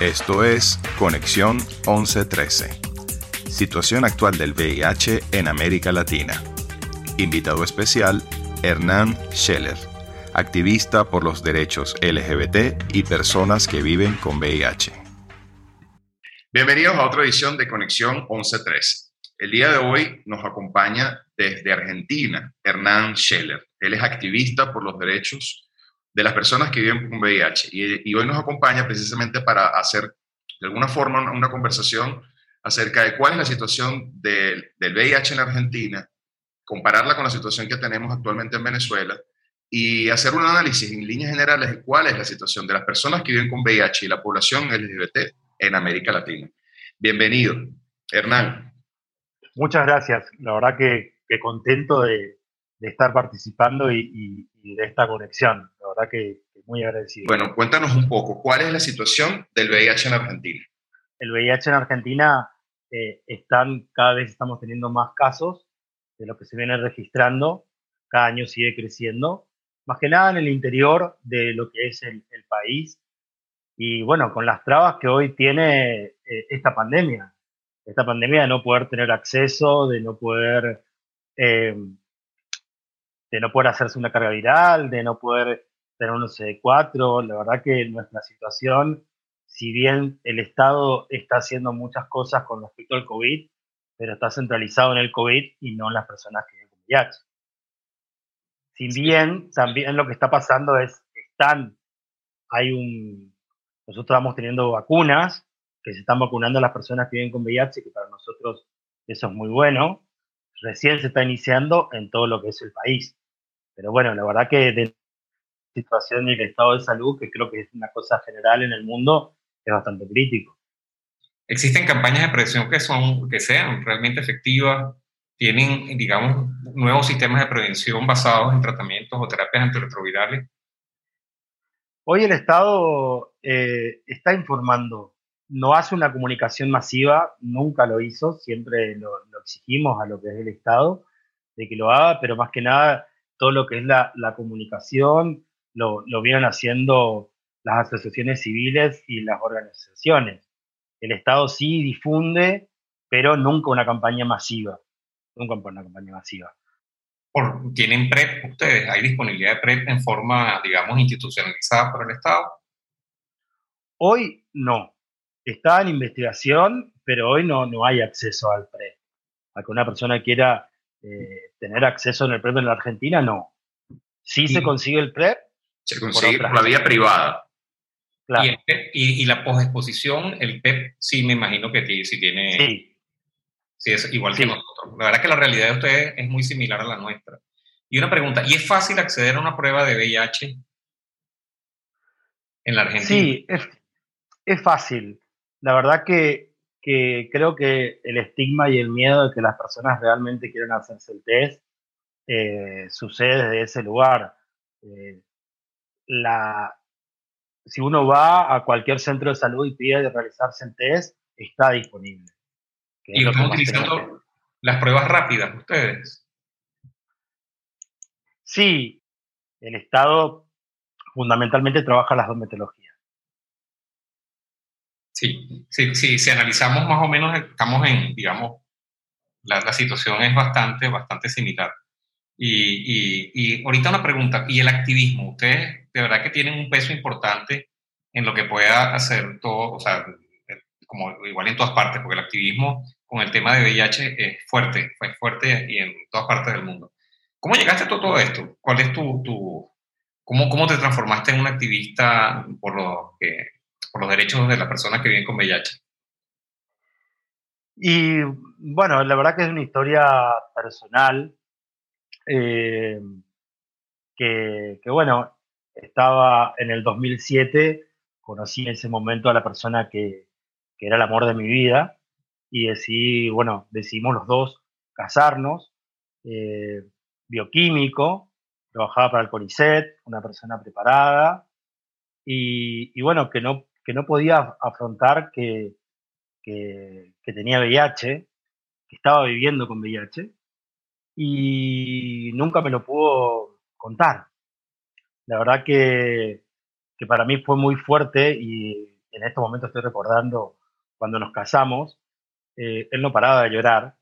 Esto es Conexión 1113. Situación actual del VIH en América Latina. Invitado especial, Hernán Scheller, activista por los derechos LGBT y personas que viven con VIH. Bienvenidos a otra edición de Conexión 1113. El día de hoy nos acompaña desde Argentina Hernán Scheller. Él es activista por los derechos de las personas que viven con VIH. Y, hoy nos acompaña precisamente para hacer de alguna forma una, conversación acerca de cuál es la situación del, del VIH en Argentina, compararla con la situación que tenemos actualmente en Venezuela y hacer un análisis en líneas generales de cuál es la situación de las personas que viven con VIH y la población LGBT en América Latina. Bienvenido, Hernán. Muchas gracias. La verdad que, contento de, estar participando y, de esta conexión. Verdad que, muy agradecido. Bueno, cuéntanos un poco, ¿cuál es la situación del VIH en Argentina? El VIH en Argentina eh, están, cada vez estamos teniendo más casos de lo que se viene registrando, cada año sigue creciendo, más que nada en el interior de lo que es el, país. Y bueno, con las trabas que hoy tiene eh, esta pandemia, esta pandemia de no poder tener acceso, de no poder, eh, de no poder hacerse una carga viral, de no poder tener un CD4. La verdad que nuestra situación, si bien el Estado está haciendo muchas cosas con respecto al COVID, pero está centralizado en el COVID y no en las personas que viven con VIH. Si bien también lo que está pasando es, están, hay un, nosotros estamos teniendo vacunas, que se están vacunando a las personas que viven con VIH, que para nosotros eso es muy bueno. Recién se está iniciando en todo lo que es el país. Pero bueno, la verdad que de situación y el estado de salud, que creo que es una cosa general en el mundo, es bastante crítico. ¿Existen campañas de prevención que, son, que sean realmente efectivas? ¿Tienen, digamos, nuevos sistemas de prevención basados en tratamientos o terapias antirretrovirales? Hoy el Estado eh, está informando, no hace una comunicación masiva, nunca lo hizo, siempre lo, exigimos a lo que es el Estado de que lo haga, pero más que nada todo lo que es la, la comunicación, lo, lo vienen haciendo las asociaciones civiles y las organizaciones. El Estado sí difunde, pero nunca una campaña masiva. Nunca una campaña masiva. ¿Tienen PrEP ustedes? ¿Hay disponibilidad de PrEP en forma, digamos, institucionalizada por el Estado? Hoy no. Está en investigación, pero hoy no, no hay acceso al PrEP. A que una persona quiera eh, tener acceso en el PrEP en la Argentina, no. Sí se consigue el PrEP, se consigue por, la vía privada. Y, y, la posexposición, el PEP, sí me imagino que sí tiene... Sí. Sí, es igual que nosotros. La verdad es que la realidad de ustedes es muy similar a la nuestra. Y una pregunta, ¿y es fácil acceder a una prueba de VIH en la Argentina? Sí, es, fácil. La verdad que, creo que el estigma y el miedo de que las personas realmente quieran hacerse el test eh, sucede desde ese lugar. Eh, la, si uno va a cualquier centro de salud y pide realizarse el test, está disponible. ¿Y están utilizando las pruebas rápidas ustedes? Sí, el Estado fundamentalmente trabaja las dos metodologías. Sí, sí, sí, si analizamos más o menos, estamos en, digamos, la, la situación es bastante, bastante similar. Y, y, ahorita una pregunta, ¿y el activismo? ¿Ustedes de verdad que tienen un peso importante en lo que pueda hacer todo, o sea, como igual en todas partes, porque el activismo con el tema de VIH es fuerte, fue fuerte y en todas partes del mundo. ¿Cómo llegaste a todo esto? ¿Cuál es tu, tu cómo, cómo te transformaste en un activista por, los que, por los derechos de las personas que viven con VIH? Y bueno, la verdad que es una historia personal. Eh, que, bueno, estaba en el 2007, conocí en ese momento a la persona que, era el amor de mi vida y decidí, bueno, decidimos los dos casarnos, eh, bioquímico, trabajaba para el CONICET, una persona preparada y, bueno, que no, que no podía afrontar que, que, tenía VIH, que estaba viviendo con VIH y nunca me lo pudo contar. La verdad que, que para mí fue muy fuerte y en este momento estoy recordando cuando nos casamos, eh, él no paraba de llorar.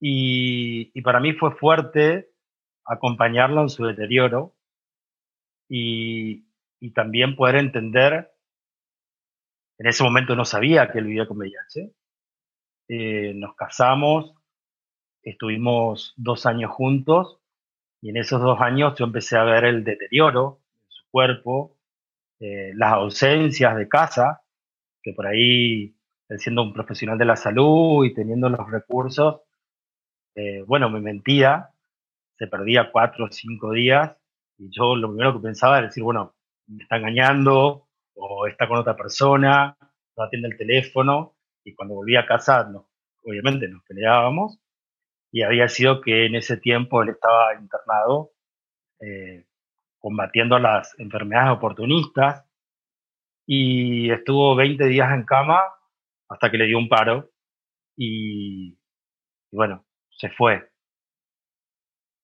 Y, para mí fue fuerte acompañarlo en su deterioro y, también poder entender, en ese momento no sabía que él vivía con VIH, eh, nos casamos, estuvimos dos años juntos y en esos dos años yo empecé a ver el deterioro en su cuerpo, eh, las ausencias de casa, que por ahí, siendo un profesional de la salud y teniendo los recursos, eh, bueno, me mentía, se perdía cuatro o cinco días y yo lo primero que pensaba era decir, bueno, me está engañando está con otra persona, no atiende el teléfono y cuando volví a casa, obviamente nos peleábamos y había sido que en ese tiempo él estaba internado eh, combatiendo las enfermedades oportunistas y estuvo 20 días en cama hasta que le dio un paro y, bueno, se fue.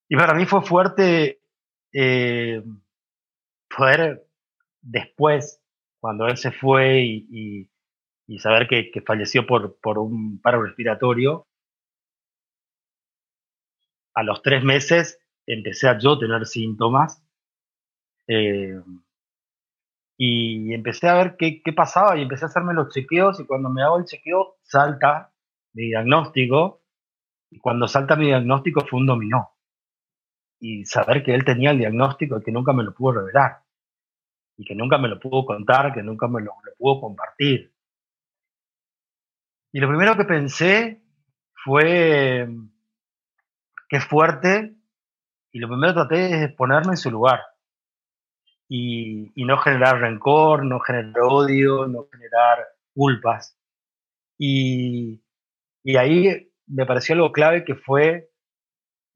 Y para mí fue fuerte eh, poder después, cuando él se fue y, saber que, falleció por, por un paro respiratorio, a los tres meses empecé a yo tener síntomas eh, y empecé a ver qué, qué, pasaba y empecé a hacerme los chequeos y cuando me hago el chequeo salta mi diagnóstico y cuando salta mi diagnóstico fue un dominó. Y saber que él tenía el diagnóstico y que nunca me lo pudo revelar y que nunca me lo pudo contar, que nunca me lo, lo pudo compartir. Y lo primero que pensé fue es fuerte y lo primero que traté es ponerme en su lugar y, no generar rencor, no generar odio, no generar culpas. Y, ahí me pareció algo clave que fue,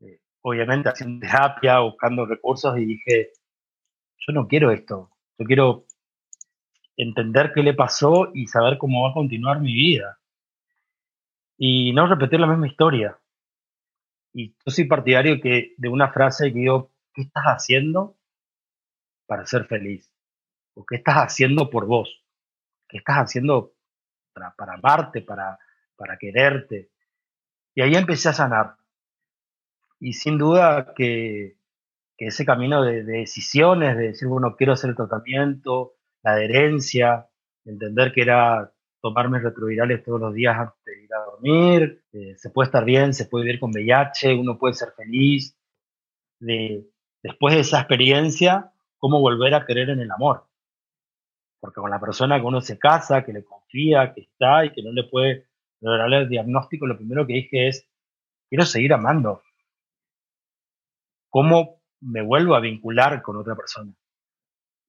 eh, obviamente, haciendo terapia, buscando recursos y dije, yo no quiero esto, yo quiero entender qué le pasó y saber cómo va a continuar mi vida. Y no repetir la misma historia. Y yo soy partidario que, de una frase que digo, ¿qué estás haciendo para ser feliz? ¿O qué estás haciendo por vos? ¿Qué estás haciendo para, para amarte, para, para quererte? Y ahí empecé a sanar. Y sin duda que, que ese camino de, de, decisiones, de decir, bueno, quiero hacer el tratamiento, la adherencia, entender que era tomarme retrovirales todos los días antes de ir a dormir, eh, se puede estar bien, se puede vivir con VIH, uno puede ser feliz. De, después de esa experiencia, cómo volver a creer en el amor. Porque con la persona que uno se casa, que le confía, que está y que no le puede lograr el diagnóstico, lo primero que dije es, quiero seguir amando. ¿Cómo me vuelvo a vincular con otra persona?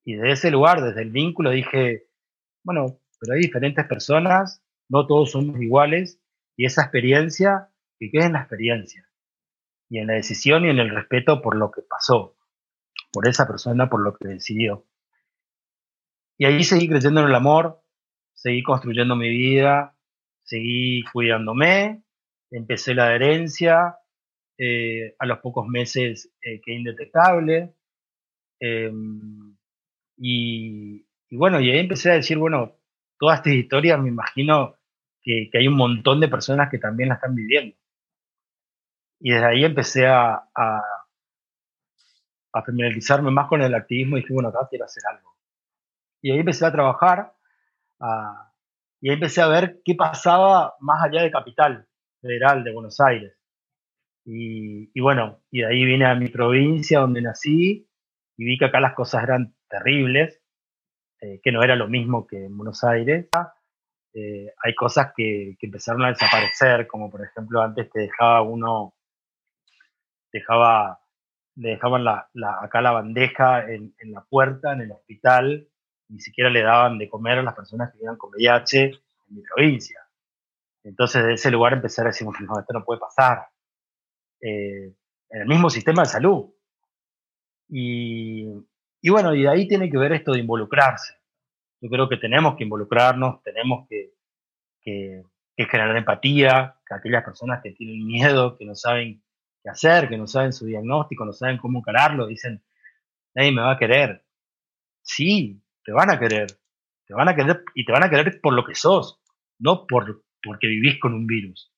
Y de ese lugar, desde el vínculo, dije, bueno, pero hay diferentes personas, no todos somos iguales, y esa experiencia, que quede en la experiencia, y en la decisión y en el respeto por lo que pasó, por esa persona, por lo que decidió. Y ahí seguí creciendo en el amor, seguí construyendo mi vida, seguí cuidándome, empecé la adherencia, eh, a los pocos meses eh, indetectable. Em, y, bueno, y ahí empecé a decir, bueno, todas estas historias me imagino que, hay un montón de personas que también la están viviendo. Y desde ahí empecé a, a, familiarizarme más con el activismo y dije, bueno, acá quiero hacer algo. Y ahí empecé a trabajar y ahí empecé a ver qué pasaba más allá de Capital Federal de Buenos Aires. Y, bueno, y de ahí vine a mi provincia donde nací y vi que acá las cosas eran terribles eh, que no era lo mismo que en Buenos Aires. Eh, hay cosas que, empezaron a desaparecer, como por ejemplo antes te dejaba uno, dejaba, le dejaban la, acá la bandeja en, la puerta, en el hospital, ni siquiera le daban de comer a las personas que vivían con VIH en mi provincia. Entonces de ese lugar empecé a decir, no, esto no puede pasar. Eh, en el mismo sistema de salud. Y, y bueno, y de ahí tiene que ver esto de involucrarse. Yo creo que tenemos que involucrarnos, tenemos que, que, generar empatía, que aquellas personas que tienen miedo, que no saben qué hacer, que no saben su diagnóstico, no saben cómo encararlo, dicen, nadie me va a querer. Sí, te van a querer, Te van a querer y te van a querer por lo que sos, no por porque vivís con un virus.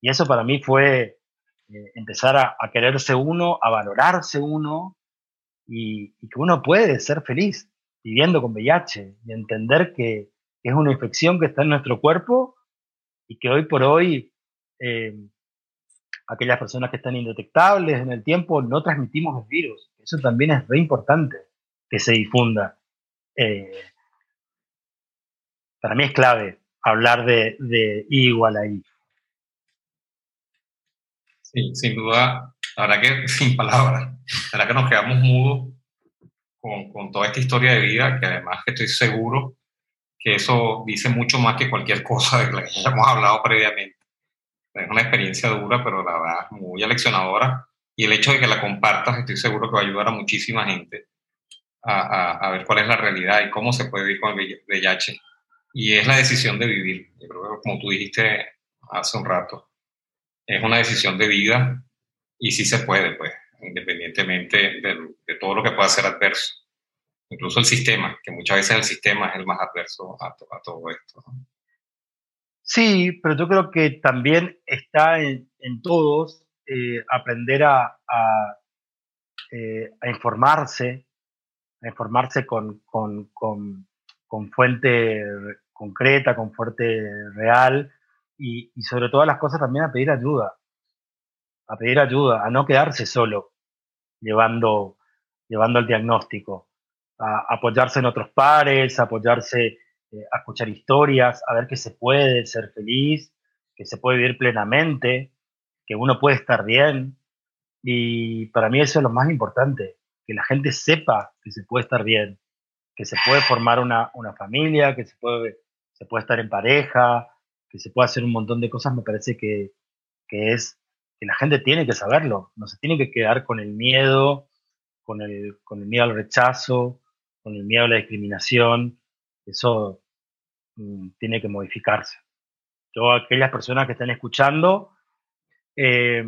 Y eso para mí fue eh, empezar a, quererse uno, a valorarse uno y, que uno puede ser feliz viviendo con VIH y entender que, es una infección que está en nuestro cuerpo y que hoy por hoy eh, aquellas personas que están indetectables en el tiempo no transmitimos el virus. Eso también es re importante que se difunda. Eh, para mí es clave hablar de, igual ahí. Sí, sin duda, la verdad que sin palabras, la verdad que nos quedamos mudos con, con, toda esta historia de vida, que además que estoy seguro que eso dice mucho más que cualquier cosa de la que hemos hablado previamente. Es una experiencia dura, pero la verdad muy aleccionadora. Y el hecho de que la compartas, estoy seguro que va a ayudar a muchísima gente a, a, a ver cuál es la realidad y cómo se puede vivir con el VIH y es la decisión de vivir. Yo creo que como tú dijiste hace un rato, es una decisión de vida y sí se puede, pues, independientemente de, todo lo que pueda ser adverso. Incluso el sistema, que muchas veces el sistema es el más adverso a, todo esto. Sí, pero yo creo que también está en, en todos eh, aprender a, a, eh, a, informarse, a informarse con, con, con con fuente concreta, con fuente real y, sobre todas las cosas también a pedir ayuda, a pedir ayuda, a no quedarse solo llevando, llevando el diagnóstico, a apoyarse en otros pares, a apoyarse eh, a escuchar historias, a ver que se puede ser feliz, que se puede vivir plenamente, que uno puede estar bien. Y para mí eso es lo más importante, que la gente sepa que se puede estar bien, que se puede formar una, una familia, que se puede, se puede estar en pareja, que se puede hacer un montón de cosas, me parece que, que es que la gente tiene que saberlo, no se tiene que quedar con el miedo, con el, con el miedo al rechazo, con el miedo a la discriminación, eso mm, tiene que modificarse. Yo a aquellas personas que están escuchando, eh,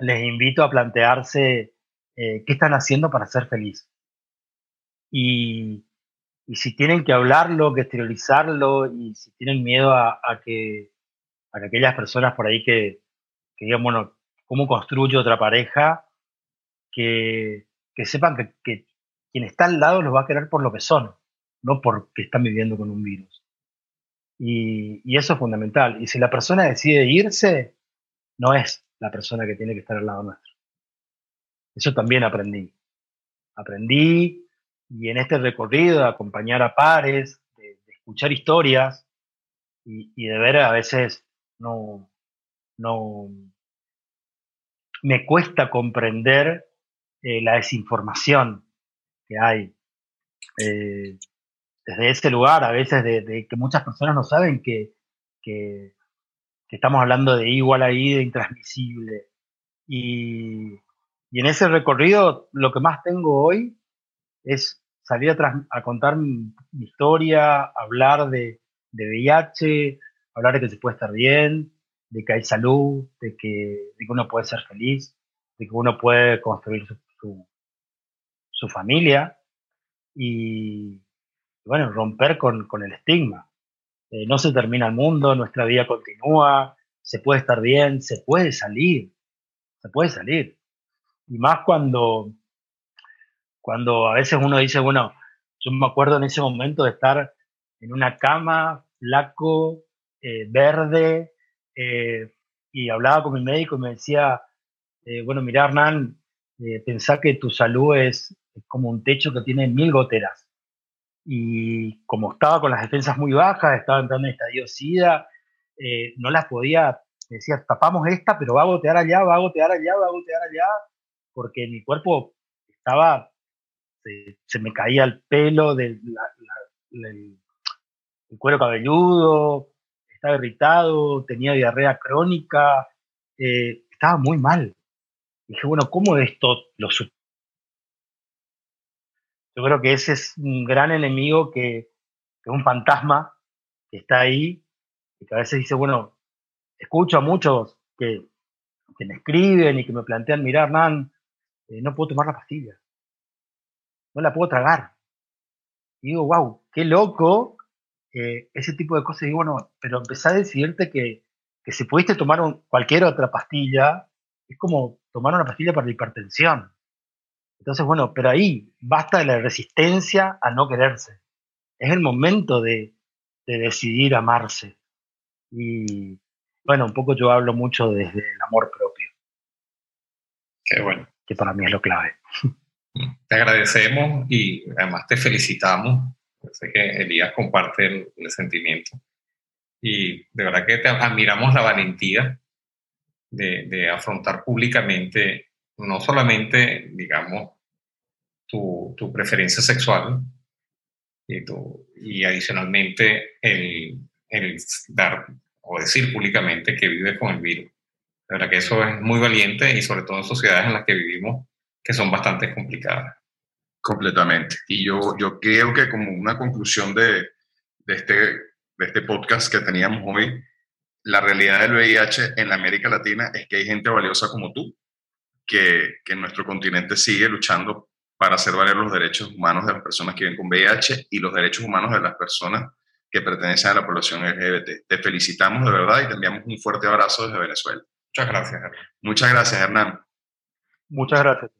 les invito a plantearse eh, qué están haciendo para ser feliz y, y, si tienen que hablarlo, que exteriorizarlo, y si tienen miedo a, a, que, a que aquellas personas por ahí que, que digan, bueno, ¿cómo construyo otra pareja? Que, que sepan que, que, quien está al lado los va a querer por lo que son, no porque están viviendo con un virus. Y, y eso es fundamental. Y si la persona decide irse, no es la persona que tiene que estar al lado nuestro. Eso también aprendí. Aprendí y en este recorrido de acompañar a pares, de, escuchar historias y, de ver a veces no, no me cuesta comprender eh, la desinformación que hay. Eh, desde ese lugar, a veces de, que muchas personas no saben que, que, que estamos hablando de igual ahí, de intransmisible. Y, y en ese recorrido lo que más tengo hoy es salir a, contar mi, historia, hablar de, de, VIH, hablar de que se puede estar bien, de que hay salud, de que, uno puede ser feliz, de que uno puede construir su, su, familia y, bueno, romper con, con el estigma. Eh, no se termina el mundo, nuestra vida continúa, se puede estar bien, se puede salir, se puede salir. Y más cuando cuando a veces uno dice, bueno, yo me acuerdo en ese momento de estar en una cama, flaco, eh, verde, eh, y hablaba con mi médico y me decía, eh, bueno, mira Hernán, pensá que tu salud es, como un techo que tiene mil goteras. Y como estaba con las defensas muy bajas, estaba entrando en estadio SIDA, no las podía, decía, tapamos esta, pero va a gotear allá, va a gotear allá, va a gotear allá, porque mi cuerpo estaba se, me caía el pelo del el cuero cabelludo, estaba irritado, tenía diarrea crónica, eh, estaba muy mal. dije, bueno, ¿cómo esto lo Yo creo que ese es un gran enemigo que, es un fantasma que está ahí y que a veces dice, bueno, escucho a muchos que, que me escriben y que me plantean, mirar, eh, no puedo tomar la pastilla no la puedo tragar. Y digo, wow, qué loco eh, ese tipo de cosas. Y bueno, pero empezá a decidirte que, que si pudiste tomar cualquier otra pastilla, es como tomar una pastilla para la hipertensión. Entonces, bueno, pero ahí basta de la resistencia a no quererse. Es el momento de, de decidir amarse. Y bueno, un poco yo hablo mucho desde el amor propio. Qué bueno. Que para mí es lo clave. Te agradecemos y además te felicitamos. Sé que Elías comparte el, sentimiento. Y de verdad que te admiramos la valentía de, de afrontar públicamente no solamente, digamos, tu, tu preferencia sexual y, tu, y adicionalmente el, el, dar o decir públicamente que vive con el virus. De verdad que eso es muy valiente y sobre todo en sociedades en las que vivimos que son bastante complicadas. Completamente. Y yo, yo creo que como una conclusión de, de, este, de este podcast que teníamos hoy, la realidad del VIH en la América Latina es que hay gente valiosa como tú, que, que en nuestro continente sigue luchando para hacer valer los derechos humanos de las personas que viven con VIH y los derechos humanos de las personas que pertenecen a la población LGBT. Te felicitamos de verdad y te enviamos un fuerte abrazo desde Venezuela. Muchas gracias, Hernán. Muchas gracias, Hernán. Muchas gracias.